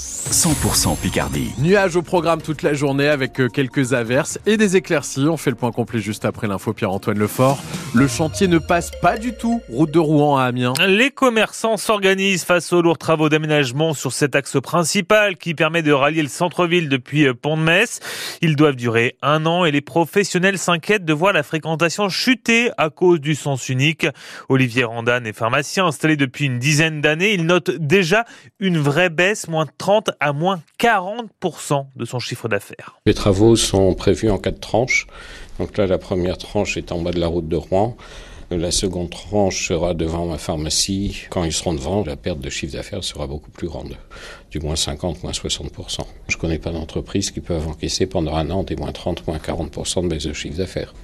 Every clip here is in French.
100% Picardie. Nuages au programme toute la journée avec euh, quelques averses et des éclaircies. On fait le point complet juste après l'info Pierre-Antoine Lefort. Le chantier ne passe pas du tout. Route de Rouen à Amiens. Les commerçants s'organisent face aux lourds travaux d'aménagement sur cet axe principal qui permet de rallier le centre-ville depuis euh, Pont-de-Metz. Ils doivent durer un an et les professionnels s'inquiètent de voir la fréquentation chuter à cause du sens unique. Olivier Randan est pharmacien installé depuis une dizaine d'années. Il note déjà une vraie baisse, moins 30 à moins 40% de son chiffre d'affaires. Les travaux sont prévus en quatre tranches. Donc là, la première tranche est en bas de la route de Rouen. La seconde tranche sera devant ma pharmacie. Quand ils seront devant, la perte de chiffre d'affaires sera beaucoup plus grande, du moins 50, moins 60%. Je connais pas d'entreprise qui peuvent encaisser pendant un an des moins 30, moins 40% de baisse de chiffre d'affaires.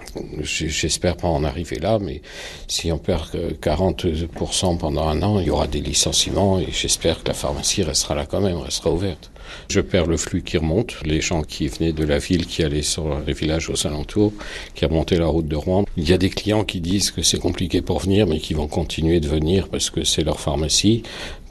J'espère pas en arriver là, mais si on perd 40% pendant un an, il y aura des licenciements et j'espère que la pharmacie restera là quand même, restera ouverte. Je perds le flux qui remonte, les gens qui venaient de la ville, qui allaient sur les villages aux alentours, qui remontaient la route de Rouen. Il y a des clients qui disent que c'est compliqué pour venir, mais qui vont continuer de venir parce que c'est leur pharmacie.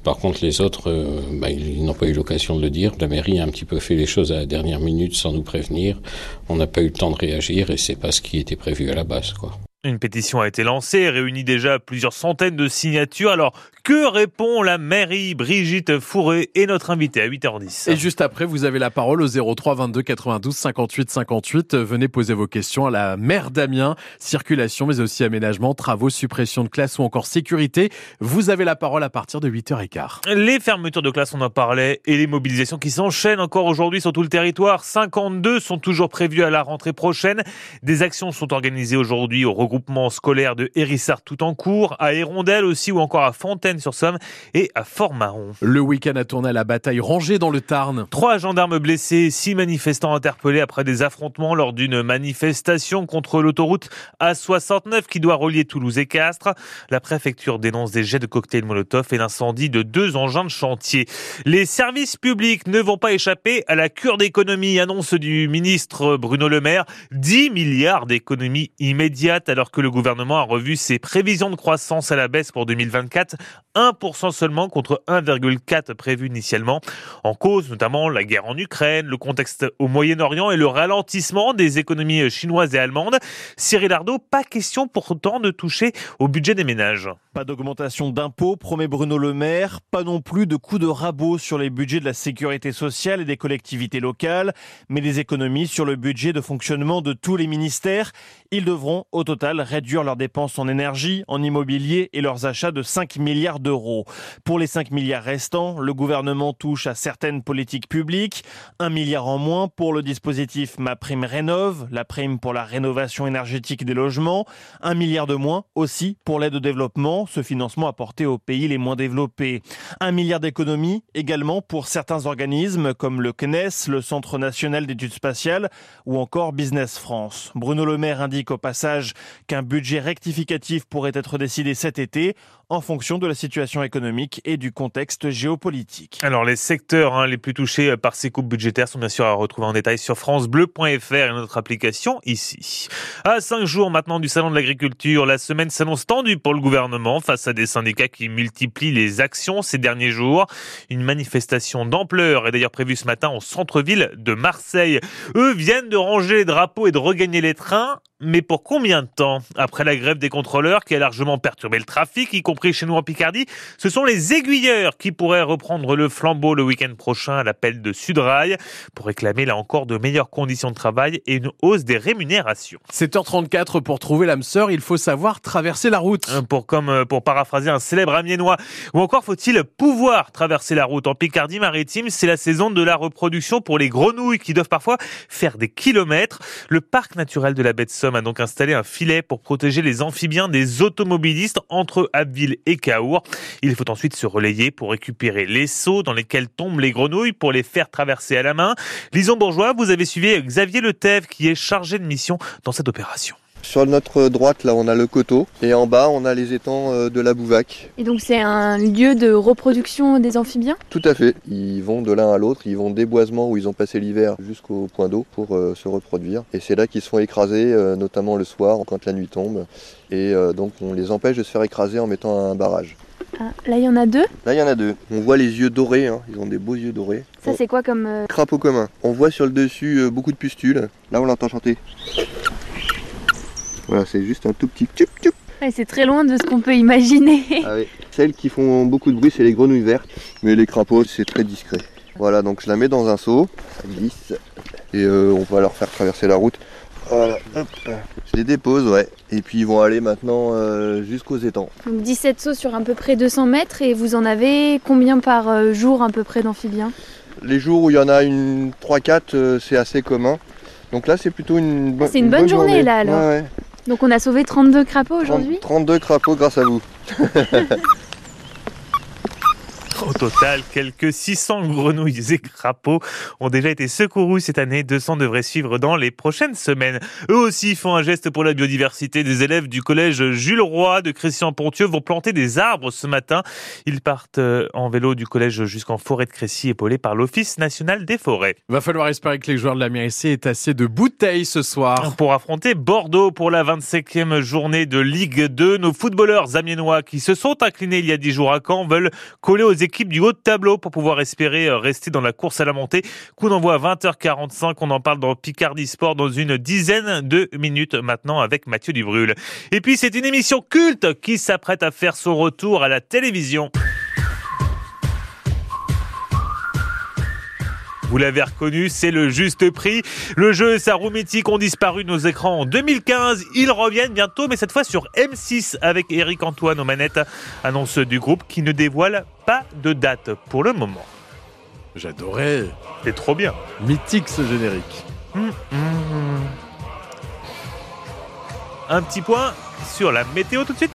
Par contre, les autres, euh, bah, ils n'ont pas eu l'occasion de le dire. La mairie a un petit peu fait les choses à la dernière minute sans nous prévenir. On n'a pas eu le temps de réagir et c'est pas ce qui était prévu à la base, quoi. Une pétition a été lancée réunit déjà plusieurs centaines de signatures. Alors, que répond la mairie Brigitte Fourré et notre invité à 8h10 Et juste après, vous avez la parole au 03 22 92 58 58. Venez poser vos questions à la maire d'Amiens. Circulation, mais aussi aménagement, travaux, suppression de classe ou encore sécurité. Vous avez la parole à partir de 8h15. Les fermetures de classe, on en parlait, et les mobilisations qui s'enchaînent encore aujourd'hui sur tout le territoire. 52 sont toujours prévues à la rentrée prochaine. Des actions sont organisées aujourd'hui au regroupement scolaire de Hérissart tout en cours, à Hérondelle aussi ou encore à Fontaine-sur-Somme et à Fort-Marron. Le week-end a tourné à la bataille rangée dans le Tarn. Trois gendarmes blessés, six manifestants interpellés après des affrontements lors d'une manifestation contre l'autoroute A69 qui doit relier Toulouse et Castres. La préfecture dénonce des jets de cocktails Molotov et l'incendie de deux engins de chantier. Les services publics ne vont pas échapper à la cure d'économie, annonce du ministre Bruno Le Maire. 10 milliards d'économies immédiates alors que le gouvernement a revu ses prévisions de croissance à la baisse pour 2024, 1% seulement contre 1,4 prévu initialement. En cause notamment la guerre en Ukraine, le contexte au Moyen-Orient et le ralentissement des économies chinoises et allemandes. Cyril Ardo, pas question pourtant de toucher au budget des ménages. Pas d'augmentation d'impôts, promet Bruno Le Maire, pas non plus de coups de rabot sur les budgets de la sécurité sociale et des collectivités locales, mais des économies sur le budget de fonctionnement de tous les ministères. Ils devront au total réduire leurs dépenses en énergie, en immobilier et leurs achats de 5 milliards d'euros. Pour les 5 milliards restants, le gouvernement touche à certaines politiques publiques, 1 milliard en moins pour le dispositif Ma Prime Rénove, la prime pour la rénovation énergétique des logements, 1 milliard de moins aussi pour l'aide au développement, ce financement apporté aux pays les moins développés. 1 milliard d'économies également pour certains organismes comme le CNES, le Centre national d'études spatiales ou encore Business France. Bruno Le Maire indique au passage qu'un budget rectificatif pourrait être décidé cet été en fonction de la situation économique et du contexte géopolitique. Alors les secteurs hein, les plus touchés par ces coupes budgétaires sont bien sûr à retrouver en détail sur francebleu.fr et notre application ici. À cinq jours maintenant du salon de l'agriculture, la semaine s'annonce tendue pour le gouvernement face à des syndicats qui multiplient les actions ces derniers jours. Une manifestation d'ampleur est d'ailleurs prévue ce matin au centre-ville de Marseille. Eux viennent de ranger les drapeaux et de regagner les trains mais pour combien de temps Après la grève des contrôleurs qui a largement perturbé le trafic, y compris chez nous en Picardie, ce sont les aiguilleurs qui pourraient reprendre le flambeau le week-end prochain à l'appel de Sudrail pour réclamer là encore de meilleures conditions de travail et une hausse des rémunérations. 7h34 pour trouver l'âme sœur, il faut savoir traverser la route. Pour comme euh, pour paraphraser un célèbre amiénois, ou encore faut-il pouvoir traverser la route en Picardie maritime, c'est la saison de la reproduction pour les grenouilles qui doivent parfois faire des kilomètres. Le parc naturel de la baie de Somme a donc installé un filet pour protéger les amphibiens des automobilistes entre Abbeville et Caour. Il faut ensuite se relayer pour récupérer les seaux dans lesquels tombent les grenouilles pour les faire traverser à la main. Lison Bourgeois, vous avez suivi Xavier Letève qui est chargé de mission dans cette opération. Sur notre droite, là, on a le coteau et en bas, on a les étangs euh, de la Bouvac. Et donc, c'est un lieu de reproduction des amphibiens? Tout à fait. Ils vont de l'un à l'autre, ils vont des boisements où ils ont passé l'hiver jusqu'au point d'eau pour euh, se reproduire. Et c'est là qu'ils se font écraser, euh, notamment le soir quand la nuit tombe. Et donc, on les empêche de se faire écraser en mettant un barrage. Ah, là, il y en a deux? Là, il y en a deux. On voit les yeux dorés, hein. ils ont des beaux yeux dorés. Ça, On- c'est quoi comme. Crapaud commun. On voit sur le dessus beaucoup de pustules. Là, on l'entend chanter. Voilà, c'est juste un tout petit tchup tchup. ouais, C'est très loin de ce qu'on peut imaginer. Ah oui. Celles qui font beaucoup de bruit, c'est les grenouilles vertes. Mais les crapauds, c'est très discret. Voilà, donc je la mets dans un seau. Ça glisse. Et euh, on va leur faire traverser la route. Voilà, hop. Je les dépose, ouais. Et puis ils vont aller maintenant euh, jusqu'aux étangs. Donc 17 sauts sur à peu près 200 mètres et vous en avez combien par euh, jour à peu près d'amphibiens? Les jours où il y en a une 3-4, euh, c'est assez commun. Donc là, c'est plutôt une, bo- C'est une bonne journée, là, alors. Ouais, ouais. Donc on a sauvé 32 crapauds 30 aujourd'hui 32 crapauds grâce à vous. Au total, quelques 600 grenouilles et crapauds ont déjà été secourus cette année. 200 devraient suivre dans les prochaines semaines. Eux aussi font un geste pour la biodiversité. Des élèves du collège Jules Roy de Christian Pontieux vont planter des arbres ce matin. Ils partent euh, en vélo du collège jusqu'en forêt de Crécy, épaulés par l'Office national des forêts. Va falloir espérer que les joueurs de la MRC aient assez de bouteilles ce soir. Pour affronter Bordeaux pour la 25e journée de Ligue 2, nos footballeurs amiénois qui se sont inclinés il y a 10 jours à Caen veulent coller aux équipes du haut de tableau pour pouvoir espérer euh, rester dans la course à la montée. Coup d'envoi à 20h45, on en parle dans Picardie Sport dans une dizaine de minutes maintenant avec Mathieu Dubrul. Et puis c'est une émission culte qui s'apprête à faire son retour à la télévision. Vous l'avez reconnu, c'est le juste prix. Le jeu et sa roue mythique ont disparu de nos écrans en 2015. Ils reviennent bientôt, mais cette fois sur M6 avec Eric Antoine aux manettes. Annonce du groupe qui ne dévoile pas de date pour le moment. J'adorais. C'est trop bien. Mythique ce générique. Hum, hum. Un petit point sur la météo tout de suite.